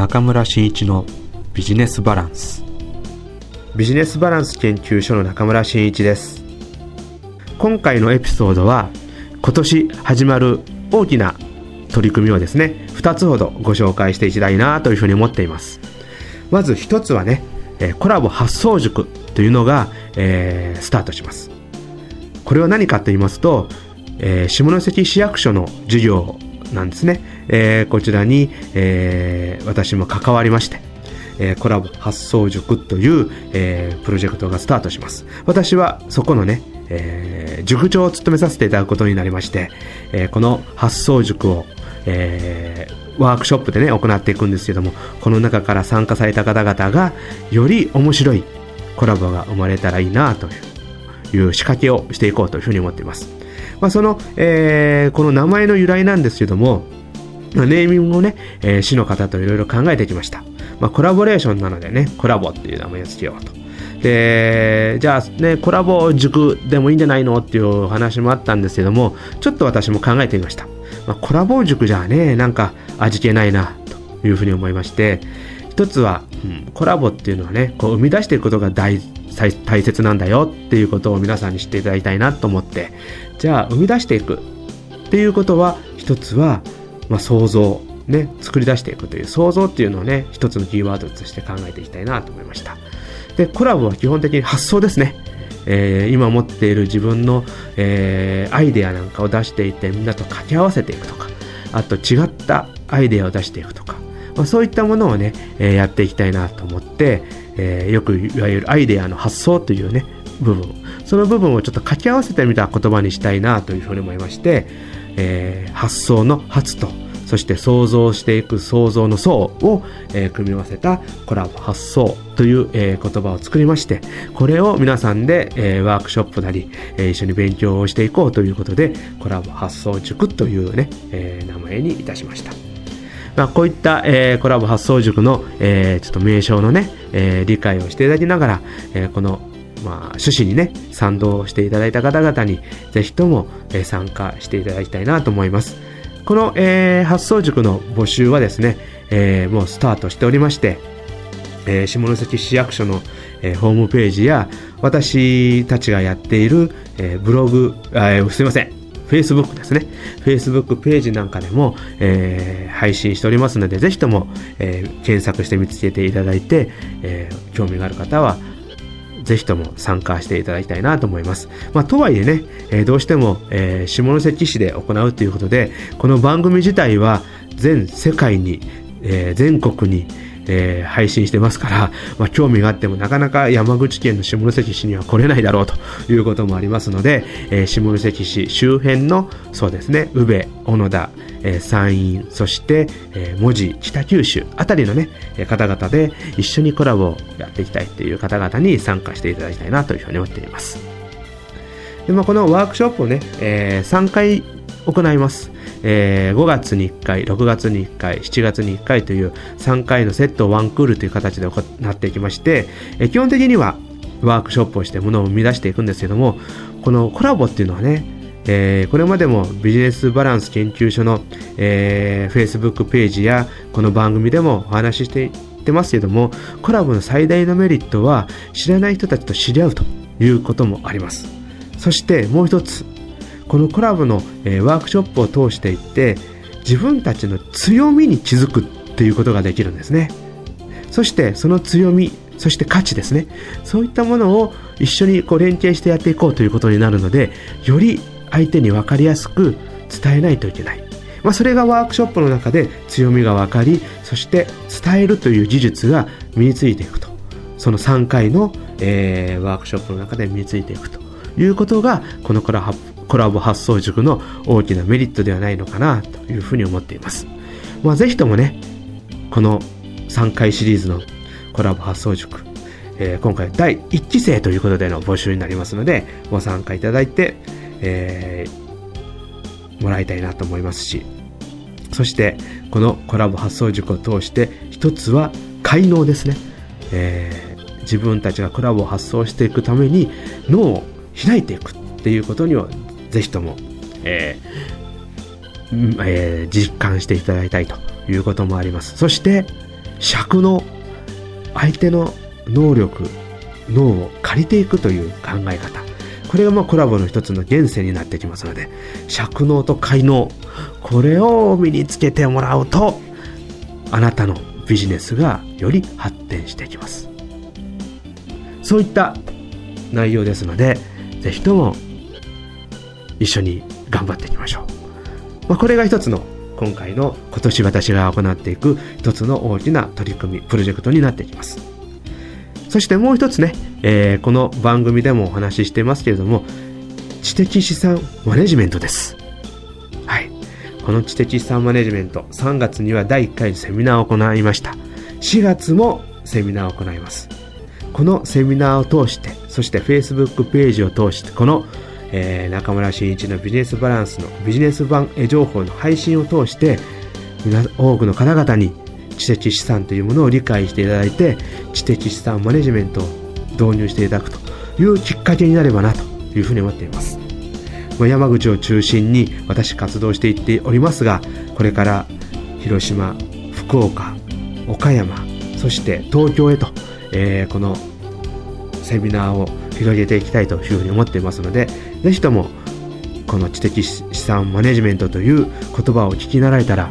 中村真一のビジネスバランス。ビジネスバランス研究所の中村真一です。今回のエピソードは今年始まる大きな取り組みをですね2つほどご紹介していきたいなというふうに思っています。まず1つはねコラボ発想塾というのが、えー、スタートします。これは何かと言いますと、えー、下関市役所の授業なんですね、えー、こちらに、えー、私も関わりましてえー、コラボ発想塾という、えー、プロジェクトがスタートします。私はそこのね、えー、塾長を務めさせていただくことになりまして、えー、この発想塾を、えー、ワークショップでね、行っていくんですけども、この中から参加された方々が、より面白いコラボが生まれたらいいなという仕掛けをしていこうというふうに思っています。まあ、その、えー、この名前の由来なんですけども、ネーミングをね、えー、市の方といろいろ考えてきました。まあ、コラボレーションなのでね、コラボっていう名前を付けようと。で、じゃあね、コラボ塾でもいいんじゃないのっていう話もあったんですけども、ちょっと私も考えてみました。まあ、コラボ塾じゃね、なんか味気ないな、というふうに思いまして、一つは、うん、コラボっていうのはね、こう生み出していくことが大大切なんだよっていうことを皆さんに知っていただきたいなと思って、じゃあ生み出していくっていうことは、一つは、まあ、想像ね、作り出していくという想像っていうのをね、一つのキーワードとして考えていきたいなと思いました。で、コラボは基本的に発想ですね。えー、今持っている自分の、えー、アイデアなんかを出していってみんなと掛け合わせていくとか、あと違ったアイデアを出していくとか、まあ、そういったものをね、えー、やっていきたいなと思って、え、よくいわゆるアイデアの発想というね、部分、その部分をちょっと掛け合わせてみた言葉にしたいなというふうに思いまして、えー、発想の発とそして想像していく想像の層を、えー、組み合わせたコラボ発想という、えー、言葉を作りまして、これを皆さんで、えー、ワークショップなり、えー、一緒に勉強をしていこうということで、コラボ発想塾というね、えー、名前にいたしました。まあ、こういった、えー、コラボ発想塾の、えー、ちょっと名称のね、えー、理解をしていただきながら、えー、このまあ、趣旨にね、賛同していただいた方々に、ぜひとも、えー、参加していただきたいなと思います。この、えー、発想塾の募集はですね、えー、もうスタートしておりまして、えー、下関市役所の、えー、ホームページや私たちがやっている、えー、ブログ、え、すいません、Facebook ですね。Facebook ページなんかでも、えー、配信しておりますので、ぜひとも、えー、検索して見つけていただいて、えー、興味がある方は、ぜひとも参加していただきたいなと思います。まあ、とはいえね、えー、どうしても、えー、下関市で行うということで、この番組自体は全世界に、えー、全国に、えー、配信してますから、まあ、興味があってもなかなか山口県の下関市には来れないだろうということもありますので、えー、下関市周辺のそうですね宇部小野田、えー、山陰そして、えー、門司北九州あたりのねえ方々で一緒にコラボをやっていきたいという方々に参加していただきたいなというふうに思っています。で、まあ、このワークショップをね、えー、3回行います。えー、5月に1回、6月に1回、7月に1回という3回のセットワンクールという形で行っていきまして、えー、基本的にはワークショップをして物を生み出していくんですけども、このコラボっていうのはね、えー、これまでもビジネスバランス研究所の、えー、Facebook ページやこの番組でもお話ししていってますけども、コラボの最大のメリットは知らない人たちと知り合うということもあります。そしてもう一つ、このコラボの、えー、ワークショップを通していって自分たちの強みに気づくっていうことができるんですね。そしてその強みそして価値ですね。そういったものを一緒にこう連携してやっていこうということになるのでより相手に分かりやすく伝えないといけない。まあ、それがワークショップの中で強みが分かりそして伝えるという技術が身についていくと。その3回の、えー、ワークショップの中で身についていくということがこのコラコラボ発想塾の大きなメリットではないのかなというふうに思っています。まあ、ぜひともね、この3回シリーズのコラボ発想塾、えー、今回第1期生ということでの募集になりますので、ご参加いただいて、えー、もらいたいなと思いますし、そしてこのコラボ発想塾を通して一つは快能ですね、えー、自分たちがコラボを発想していくために脳を開いていくっていうことにはぜひとも、えーえー、実感していただきたいということもあります。そして、尺の相手の能力脳を借りていくという考え方これがまあコラボの一つの源泉になってきますので尺能と快能これを身につけてもらうとあなたのビジネスがより発展していきますそういった内容ですのでぜひとも一緒に頑張っていきましょう、まあ、これが一つの今回の今年私が行っていく一つの大きな取り組みプロジェクトになっていきます。そしてもう一つね、えー、この番組でもお話ししてますけれども知的資産マネジメントです。はい。この知的資産マネジメント3月には第1回セミナーを行いました。4月もセミナーを行います。このセミナーを通してそして Facebook ページを通してこの、えー、中村真一のビジネスバランスのビジネス版情報の配信を通して多くの方々に知的資産というものを理解していただいて知的資産マネジメントを導入していただくというきっかけになればなというふうに思っています。山口を中心に私活動していっておりますがこれから広島福岡岡山そして東京へと、えー、このセミナーを広げていきたいというふうに思っていますのでぜひともこの知的資産マネジメントという言葉を聞き習えたら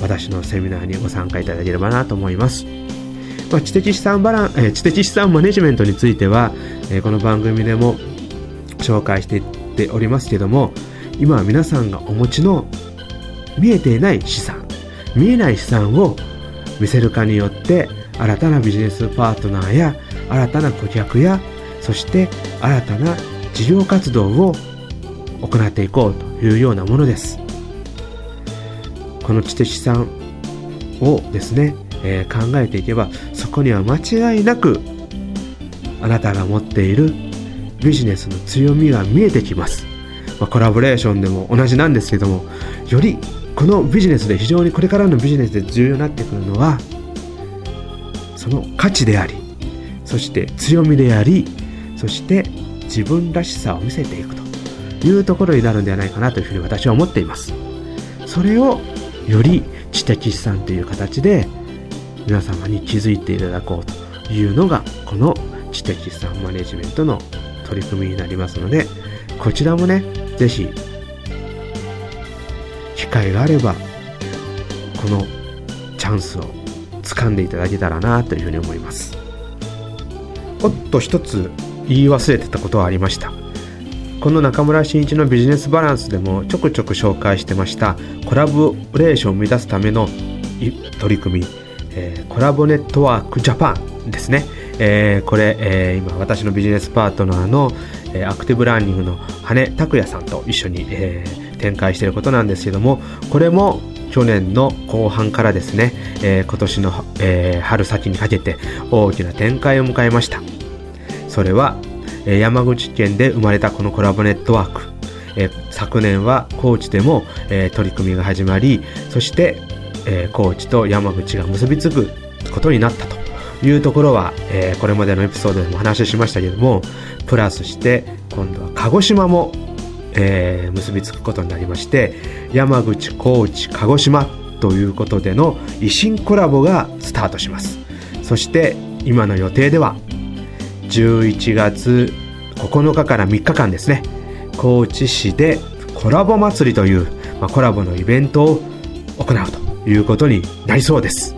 私のセミナーにご参加いただければなと思います。まあ、知的資産バラン、え、知的資産マネジメントについては、え、この番組でも紹介していっておりますけども、今は皆さんがお持ちの見えていない資産、見えない資産を見せるかによって新たなビジネスパートナーや新たな顧客やそして新たな事業活動を行っていこうというようなものです。この知的資産をですね、えー、考えていけばそこには間違いなくあなたが持っているビジネスの強みが見えてきます、まあ、コラボレーションでも同じなんですけどもよりこのビジネスで非常にこれからのビジネスで重要になってくるのはその価値でありそして強みでありそして自分らしさを見せていくというところになるんではないかなというふうに私は思っています。それをより知的資産という形で皆様に気づいていただこうというのがこの知的資産マネジメントの取り組みになりますのでこちらもね是非機会があればこのチャンスを掴んでいただけたらなというふうに思います。おっと一つ言い忘れてたことはありました。この中村真一のビジネスバランスでもちょくちょく紹介してました。コラボレーションを生み出すための取り組み、えー、コラボネットワークジャパンですね、えー、これ、えー、今私のビジネスパートナーの、えアクティブランニングの羽拓也さんと一緒に、え展開していることなんですけどもこれも去年の後半からですね、え今年の、え春先にかけて大きな展開を迎えました。それは山口県で生まれたこのコラボネットワーク、え昨年は高知でも、え取り組みが始まりそして、え高知と山口が結びつくことになったと。いうところは、えこれまでのエピソードでも話しましたけどもプラスして今度は鹿児島も、え、結びつくことになりまして山口高知鹿児島ということでの維新コラボがスタートします。そして今の予定では11月9日から3日間ですね高知市でコラボ祭りという、まあ、コラボのイベントを行うということになりそうです。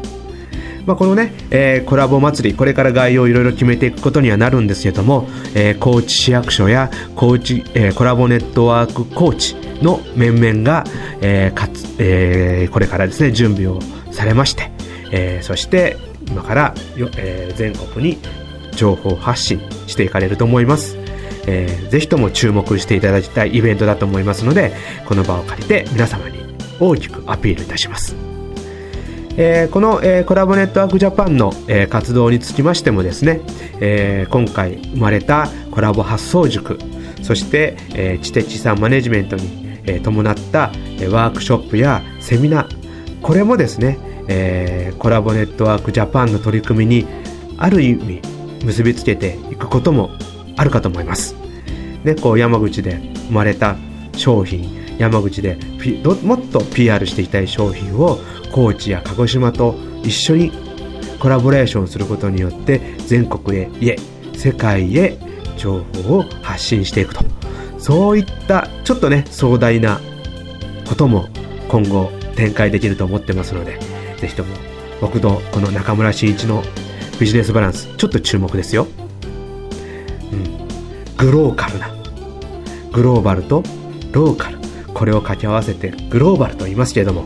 まあ、このね、えー、コラボ祭り、これから概要をいろいろ決めていくことにはなるんですけども、えー、高知市役所や高知、えー、コラボネットワーク高知の面々が、えーかつえー、これからですね、準備をされまして、えー、そして今からよ、えー、全国に情報発信していかれると思います。えー、ぜひとも注目していただきたいイベントだと思いますので、この場を借りて皆様に大きくアピールいたします。えー、この、えー、コラボネットワークジャパンの、えー、活動につきましてもですね、えー、今回生まれたコラボ発想塾、そして、えー、知的資産マネジメントに、えー、伴った、えー、ワークショップやセミナー、これもですね、えー、コラボネットワークジャパンの取り組みにある意味結びつけていくこともあるかと思います。でこう山口で生まれた商品山口でもっと PR していきたい商品を高知や鹿児島と一緒にコラボレーションすることによって全国へいえ世界へ情報を発信していくとそういったちょっとね壮大なことも今後展開できると思ってますのでぜひとも僕とこの中村真一のビジネスバランス。ちょっと注目ですよ、うん、グローカルな。グローバルとローカル。これを掛け合わせてグローバルと言いますけれども。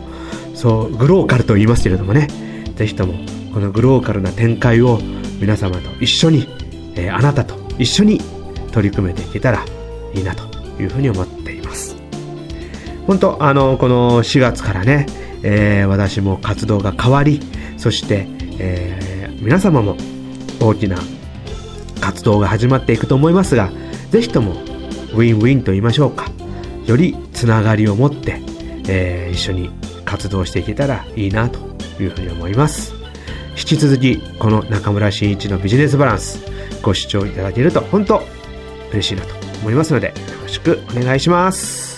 そうグローカルと言いますけれどもね。ぜひともこのグローカルな展開を皆様と一緒に、えー、あなたと一緒に取り組めていけたらいいなというふうに思っています。本当あのこの4月からね、えー、私も活動が変わりそして、えー、皆様も大きな活動が始まっていくと思いますがぜひともウィンウィンと言いましょうか。よりつながりを持って、えー、一緒に活動していけたらいいなというふうに思います。引き続きこの中村真一のビジネスバランスご視聴いただけると本当嬉しいなと思いますのでよろしくお願いします。